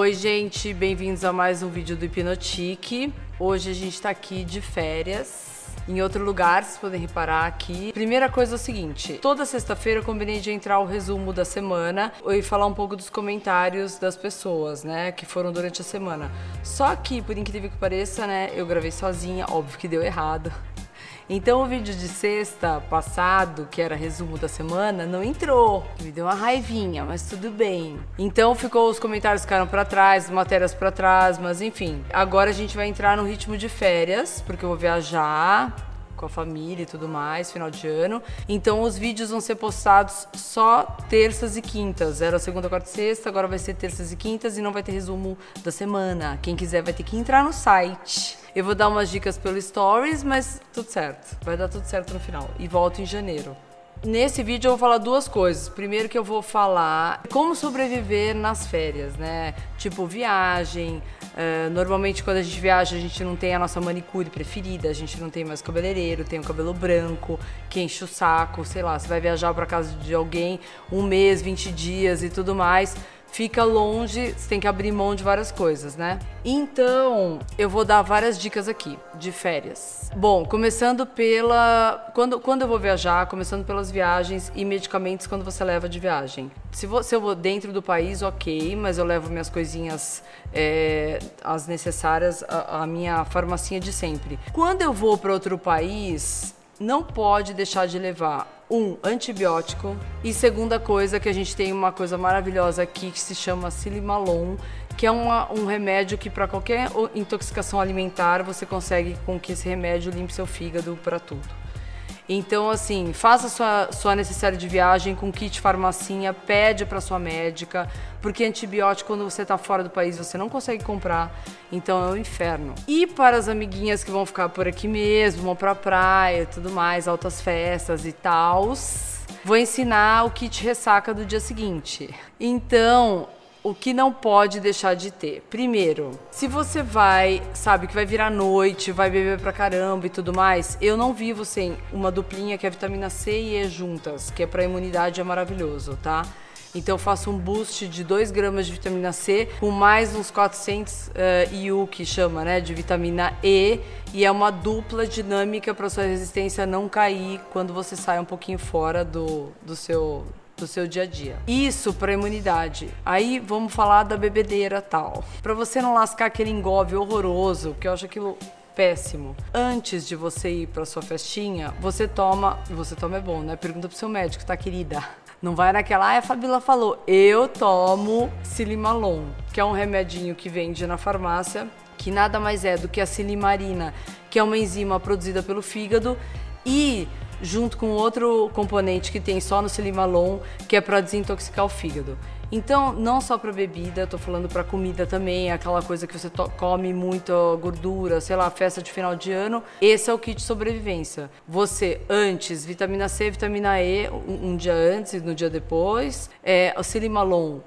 Oi, gente, bem-vindos a mais um vídeo do Hipnotique. Hoje a gente tá aqui de férias. Em outro lugar, vocês podem reparar aqui. Primeira coisa é o seguinte: toda sexta-feira eu combinei de entrar o resumo da semana e falar um pouco dos comentários das pessoas, né, que foram durante a semana. Só que, por incrível que pareça, né, eu gravei sozinha, óbvio que deu errado. Então o vídeo de sexta passado, que era resumo da semana, não entrou. Me deu uma raivinha, mas tudo bem. Então ficou os comentários ficaram para trás, matérias para trás, mas enfim. Agora a gente vai entrar no ritmo de férias, porque eu vou viajar com a família e tudo mais, final de ano. Então os vídeos vão ser postados só terças e quintas. Era segunda, quarta e sexta, agora vai ser terças e quintas e não vai ter resumo da semana. Quem quiser vai ter que entrar no site eu vou dar umas dicas pelo Stories, mas tudo certo. Vai dar tudo certo no final. E volto em janeiro. Nesse vídeo eu vou falar duas coisas. Primeiro que eu vou falar como sobreviver nas férias, né? Tipo viagem. Uh, normalmente quando a gente viaja a gente não tem a nossa manicure preferida, a gente não tem mais cabeleireiro, tem o cabelo branco, que enche o saco, sei lá, você vai viajar para casa de alguém um mês, 20 dias e tudo mais fica longe, você tem que abrir mão de várias coisas, né? Então, eu vou dar várias dicas aqui de férias. Bom, começando pela quando, quando eu vou viajar, começando pelas viagens e medicamentos quando você leva de viagem. Se, você, eu vou dentro do país, ok, mas eu levo minhas coisinhas é, as necessárias, a, a minha farmacinha de sempre. Quando eu vou para outro país, não pode deixar de levar um antibiótico e segunda coisa que a gente tem uma coisa maravilhosa aqui que se chama Silimalon, que é uma, um remédio que para qualquer intoxicação alimentar você consegue com que esse remédio limpe seu fígado para tudo. Então, assim, faça sua, sua necessária de viagem com kit farmacinha, pede para sua médica, porque antibiótico, quando você está fora do país, você não consegue comprar. Então é um inferno. E para as amiguinhas que vão ficar por aqui mesmo, vão pra praia e tudo mais, altas festas e tal, vou ensinar o kit ressaca do dia seguinte. Então, o que não pode deixar de ter. Primeiro, se você vai, sabe, que vai virar noite, vai beber pra caramba e tudo mais, eu não vivo sem uma duplinha que é vitamina C e E juntas, que é pra imunidade, é maravilhoso, tá? Então eu faço um boost de 2 gramas de vitamina C com mais uns 400 uh, IU, que chama, né, de vitamina E, e é uma dupla dinâmica para sua resistência não cair quando você sai um pouquinho fora do, do seu do seu dia a dia. Isso para imunidade. Aí vamos falar da bebedeira tal. Para você não lascar aquele engove horroroso, que eu acho aquilo péssimo. Antes de você ir para sua festinha, você toma, você toma é bom, né? Pergunta pro seu médico, tá querida? Não vai naquela, ah, a Fabíola falou, eu tomo Silimalon, que é um remedinho que vende na farmácia, que nada mais é do que a silimarina, que é uma enzima produzida pelo fígado e junto com outro componente que tem só no Silimalon, que é para desintoxicar o fígado. Então, não só para bebida, tô falando para comida também, aquela coisa que você come muita gordura, sei lá, festa de final de ano. Esse é o kit sobrevivência. Você, antes, vitamina C, vitamina E, um, um dia antes e no dia depois. É, o Silimalon,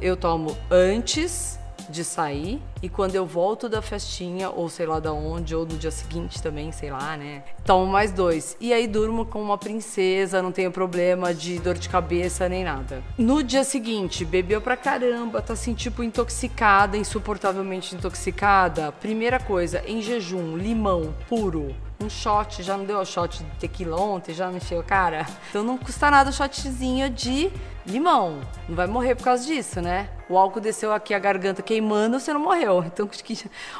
eu tomo antes de sair e quando eu volto da festinha, ou sei lá da onde, ou no dia seguinte também, sei lá, né? Tomo mais dois. E aí durmo com uma princesa, não tenho problema de dor de cabeça nem nada. No dia seguinte, bebeu pra caramba, tá assim, tipo, intoxicada, insuportavelmente intoxicada. Primeira coisa, em jejum, limão puro um shot, já não deu o shot de tequila ontem, já não encheu cara. Então não custa nada o shotzinho de limão. Não vai morrer por causa disso, né? O álcool desceu aqui a garganta queimando, você não morreu. Então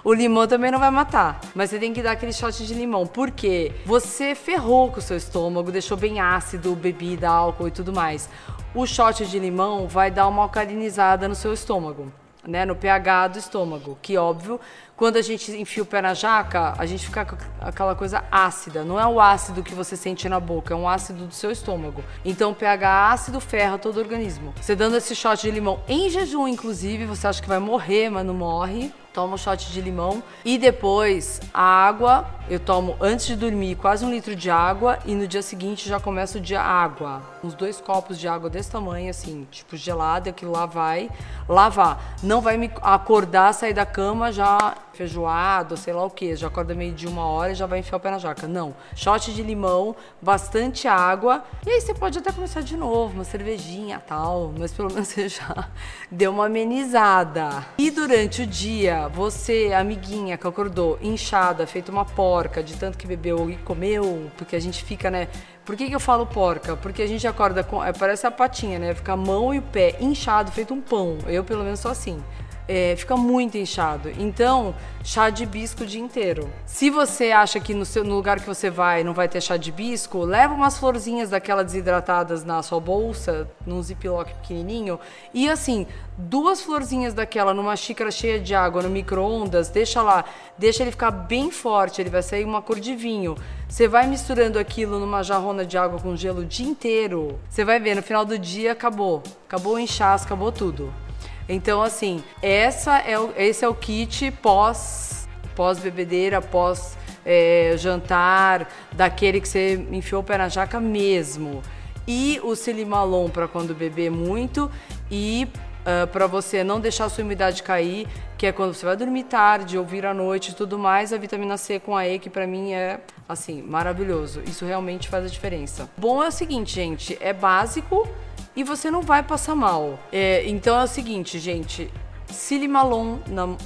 o limão também não vai matar. Mas você tem que dar aquele shot de limão. Por quê? Você ferrou com o seu estômago, deixou bem ácido, bebida, álcool e tudo mais. O shot de limão vai dar uma alcalinizada no seu estômago né, no pH do estômago, que óbvio, quando a gente enfia o pé na jaca, a gente fica com aquela coisa ácida. Não é o ácido que você sente na boca, é um ácido do seu estômago. Então o pH ácido ferra todo o organismo. Você dando esse shot de limão em jejum, inclusive, você acha que vai morrer, mas não morre. Tomo um shot de limão e depois a água eu tomo antes de dormir quase um litro de água e no dia seguinte já começo o dia água. Uns dois copos de água desse tamanho, assim, tipo gelada, aquilo lá vai lavar. Não vai me acordar, sair da cama já feijoado, sei lá o que, já acorda meio de uma hora e já vai enfiar o pé na jaca. Não. Shot de limão, bastante água. E aí você pode até começar de novo, uma cervejinha tal, mas pelo menos você já deu uma amenizada. E durante o dia, você, amiguinha que acordou inchada, feito uma porca de tanto que bebeu e comeu, porque a gente fica, né? Por que, que eu falo porca? Porque a gente acorda com. É, parece a patinha, né? Fica a mão e o pé inchado, feito um pão. Eu, pelo menos, sou assim é, fica muito inchado. Então, chá de hibisco o dia inteiro. Se você acha que no, seu, no lugar que você vai não vai ter chá de hibisco, leva umas florzinhas daquelas desidratadas na sua bolsa, num ziplock pequenininho, e assim, duas florzinhas daquela numa xícara cheia de água no micro-ondas, deixa lá, deixa ele ficar bem forte, ele vai sair uma cor de vinho. Você vai misturando aquilo numa jarrona de água com gelo o dia inteiro. Você vai ver, no final do dia acabou. Acabou o inchaço, acabou tudo. Então, assim, essa é o, esse é o kit pós, pós bebedeira, pós é, jantar, daquele que você enfiou o pé na jaca mesmo. E o silimalon para quando beber muito e uh, para você não deixar a sua umidade cair, que é quando você vai dormir tarde, ouvir à noite e tudo mais, a vitamina C com a E, que para mim é assim, maravilhoso. Isso realmente faz a diferença. Bom é o seguinte, gente, é básico, e você não vai passar mal. É, então é o seguinte, gente. Silimalon,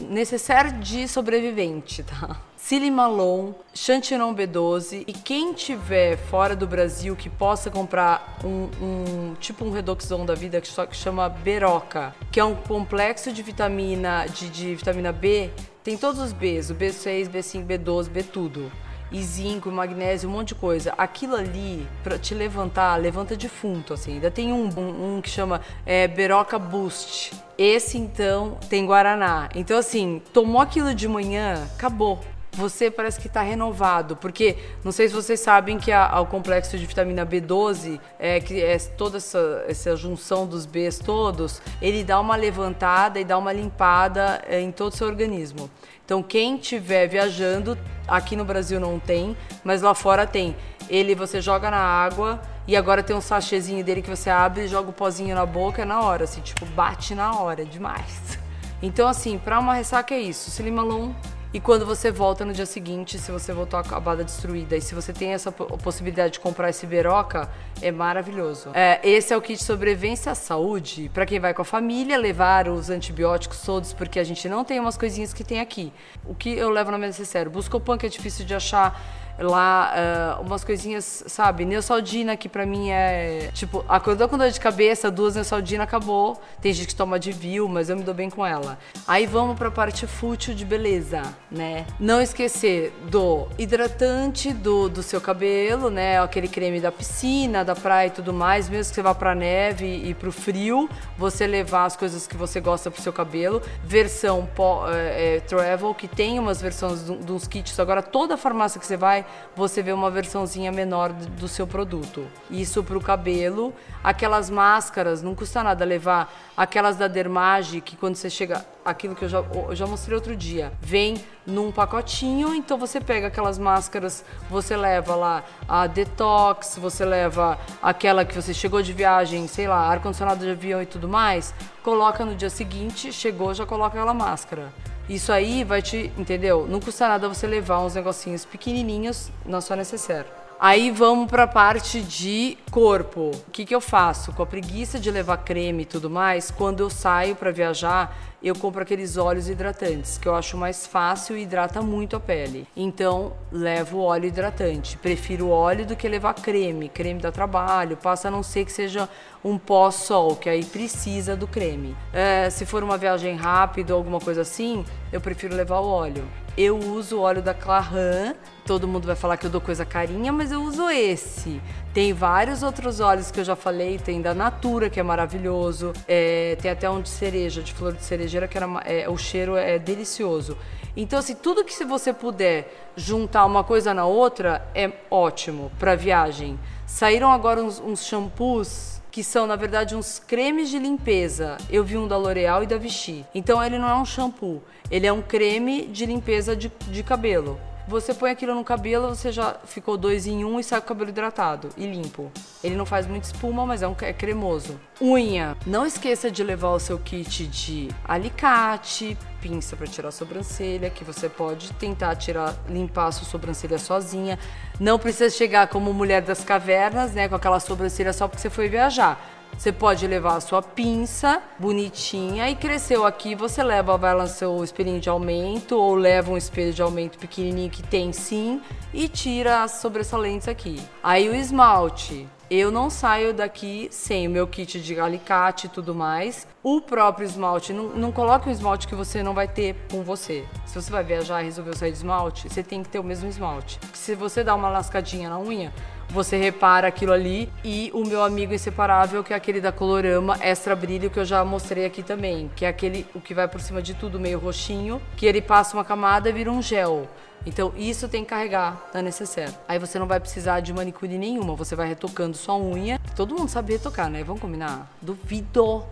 necessário de sobrevivente, tá? Silimalon, Chantinon B12 e quem tiver fora do Brasil que possa comprar um, um tipo um Redoxon da vida que só que chama Beroca, que é um complexo de vitamina de, de vitamina B, tem todos os Bs, o B6, B5, B12, B tudo e zinco, magnésio, um monte de coisa. Aquilo ali, para te levantar, levanta defunto, assim. Ainda tem um, um, um que chama é, Beroca Boost. Esse, então, tem Guaraná. Então, assim, tomou aquilo de manhã, acabou você parece que está renovado, porque não sei se vocês sabem que o complexo de vitamina B12, é, que é toda essa, essa junção dos Bs todos, ele dá uma levantada e dá uma limpada é, em todo o seu organismo. Então, quem estiver viajando, aqui no Brasil não tem, mas lá fora tem. Ele você joga na água e agora tem um sachêzinho dele que você abre e joga o pozinho na boca é na hora, assim, tipo, bate na hora, é demais. Então, assim, para uma ressaca é isso. Silimalon e quando você volta no dia seguinte, se você voltou acabada destruída e se você tem essa possibilidade de comprar esse Beroca, é maravilhoso. É, esse é o kit sobrevivência à saúde para quem vai com a família levar os antibióticos todos, porque a gente não tem umas coisinhas que tem aqui. O que eu levo na minha necessário? Buscopan, que é difícil de achar lá uh, umas coisinhas, sabe? Neosaldina, que pra mim é tipo, acordou com dor de cabeça, duas Neosaldina, acabou. Tem gente que toma de vil, mas eu me dou bem com ela. Aí vamos pra parte fútil de beleza, né? Não esquecer do hidratante do, do seu cabelo, né? Aquele creme da piscina, da praia e tudo mais. Mesmo que você vá pra neve e pro frio, você levar as coisas que você gosta pro seu cabelo. Versão é, é, travel, que tem umas versões de uns kits. Agora, toda farmácia que você vai, você vê uma versãozinha menor do seu produto. Isso para o cabelo. Aquelas máscaras, não custa nada levar aquelas da Dermage, que quando você chega, aquilo que eu já, eu já mostrei outro dia, vem num pacotinho, então você pega aquelas máscaras, você leva lá a detox, você leva aquela que você chegou de viagem, sei lá, ar-condicionado de avião e tudo mais, coloca no dia seguinte, chegou, já coloca aquela máscara. Isso aí vai te, entendeu? Não custa nada você levar uns negocinhos pequenininhos na sua necessaire. Aí vamos para a parte de corpo. O que, que eu faço? Com a preguiça de levar creme e tudo mais, quando eu saio para viajar, eu compro aqueles óleos hidratantes, que eu acho mais fácil e hidrata muito a pele. Então, levo óleo hidratante. Prefiro óleo do que levar creme. Creme dá trabalho, passa a não ser que seja um pós-sol, que aí precisa do creme. É, se for uma viagem rápida ou alguma coisa assim, eu prefiro levar o óleo. Eu uso o óleo da Clarin. Todo mundo vai falar que eu dou coisa carinha, mas eu uso esse. Tem vários outros óleos que eu já falei. Tem da Natura, que é maravilhoso. É, tem até um de cereja, de flor de cerejeira, que era, é, o cheiro é delicioso. Então, assim, tudo que se você puder juntar uma coisa na outra é ótimo para viagem. Saíram agora uns, uns shampoos que são na verdade uns cremes de limpeza. Eu vi um da L'Oreal e da Vichy. Então ele não é um shampoo, ele é um creme de limpeza de, de cabelo. Você põe aquilo no cabelo, você já ficou dois em um e sai com o cabelo hidratado e limpo. Ele não faz muita espuma, mas é, um, é cremoso. Unha. Não esqueça de levar o seu kit de alicate, pinça para tirar a sobrancelha, que você pode tentar tirar, limpar a sua sobrancelha sozinha. Não precisa chegar como mulher das cavernas, né, com aquela sobrancelha só porque você foi viajar. Você pode levar a sua pinça bonitinha e cresceu aqui, você leva, vai lá seu espelhinho de aumento ou leva um espelho de aumento pequenininho que tem sim e tira as sobressalentes aqui. Aí o esmalte, eu não saio daqui sem o meu kit de alicate e tudo mais. O próprio esmalte, não, não coloque um esmalte que você não vai ter com você. Se você vai viajar e resolveu sair de esmalte, você tem que ter o mesmo esmalte. Porque se você dá uma lascadinha na unha, você repara aquilo ali. E o meu amigo inseparável, que é aquele da Colorama Extra Brilho, que eu já mostrei aqui também. Que é aquele, o que vai por cima de tudo, meio roxinho, que ele passa uma camada e vira um gel. Então isso tem que carregar na necessaire. Aí você não vai precisar de manicure nenhuma, você vai retocando sua unha. Todo mundo sabe retocar, né? Vamos combinar? Duvido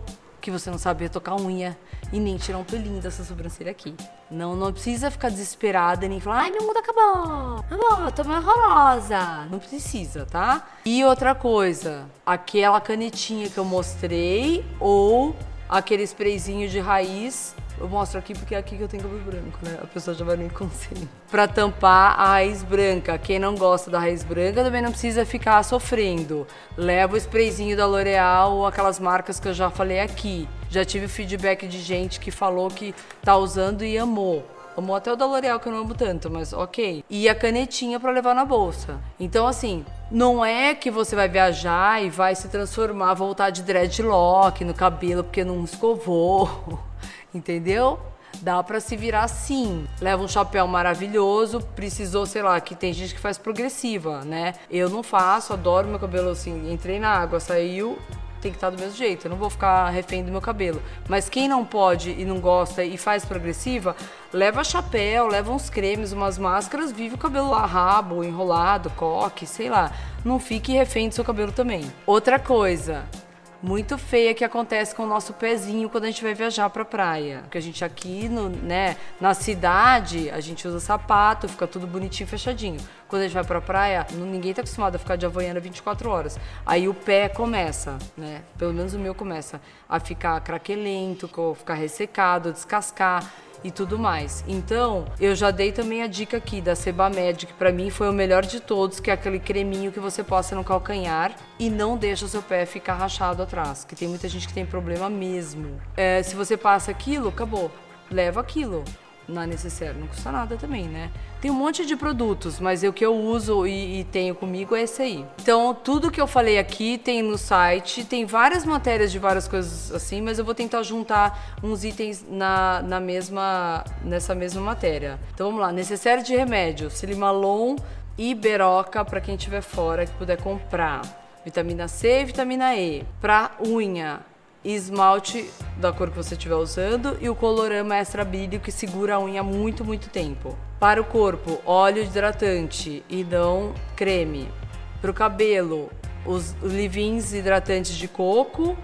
que você não sabe retocar a unha e nem tirar um pelinho dessa sobrancelha aqui. Não, não precisa ficar desesperada e nem falar, ai, meu mundo acabou, acabou, tô meio horrorosa. Não precisa, tá? E outra coisa, aquela canetinha que eu mostrei ou aquele sprayzinho de raiz eu mostro aqui porque é aqui que eu tenho cabelo branco, né? A pessoa já vai no inconsciente. Pra tampar a raiz branca. Quem não gosta da raiz branca também não precisa ficar sofrendo. Leva o sprayzinho da L'Oreal ou aquelas marcas que eu já falei aqui. Já tive feedback de gente que falou que tá usando e amou. Amou até o da L'Oreal, que eu não amo tanto, mas ok. E a canetinha para levar na bolsa. Então, assim, não é que você vai viajar e vai se transformar, voltar de dreadlock no cabelo porque não escovou. entendeu? Dá para se virar sim. Leva um chapéu maravilhoso, precisou, sei lá, que tem gente que faz progressiva, né? Eu não faço, adoro meu cabelo assim, entrei na água, saiu, tem que estar do mesmo jeito. Eu não vou ficar refém do meu cabelo. Mas quem não pode e não gosta e faz progressiva, leva chapéu, leva uns cremes, umas máscaras, vive o cabelo lá rabo, enrolado, coque, sei lá. Não fique refém do seu cabelo também. Outra coisa, muito feia que acontece com o nosso pezinho quando a gente vai viajar pra praia. Porque a gente aqui, no, né, na cidade, a gente usa sapato, fica tudo bonitinho, fechadinho. Quando a gente vai pra praia, ninguém tá acostumado a ficar de havaiana 24 horas. Aí o pé começa, né? Pelo menos o meu começa a ficar craquelento, ficar ressecado, descascar e tudo mais. Então, eu já dei também a dica aqui da Sebamed, que para mim foi o melhor de todos, que é aquele creminho que você posta no calcanhar e não deixa o seu pé ficar rachado atrás, que tem muita gente que tem problema mesmo. É, se você passa aquilo, acabou. Leva aquilo na necessaire, não custa nada também, né? Tem um monte de produtos, mas o que eu uso e, e, tenho comigo é esse aí. Então, tudo que eu falei aqui tem no site, tem várias matérias de várias coisas assim, mas eu vou tentar juntar uns itens na, na mesma, nessa mesma matéria. Então, vamos lá. Necessário de remédio, Silimalon e Beroca para quem estiver fora que puder comprar. Vitamina C e vitamina E. Para unha, esmalte da cor que você estiver usando e o colorama extra brilho que segura a unha muito, muito tempo. Para o corpo, óleo hidratante e não creme. Para o cabelo, os livins hidratantes de coco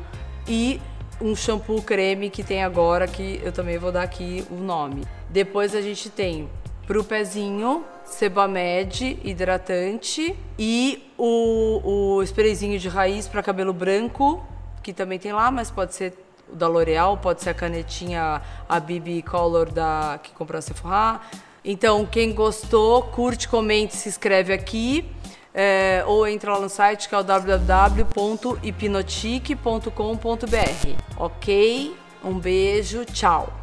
e um shampoo creme que tem agora, que eu também vou dar aqui o nome. Depois a gente tem para o pezinho, Sebamed hidratante e o, o sprayzinho de raiz para cabelo branco que também tem lá, mas pode ser da L'Oreal, pode ser a canetinha, a BB Color da, que comprou a Sephora. Então, quem gostou, curte, comente, se inscreve aqui. É, ou entra lá no site que é o www.hipnotique.com.br. Ok? Um beijo, tchau!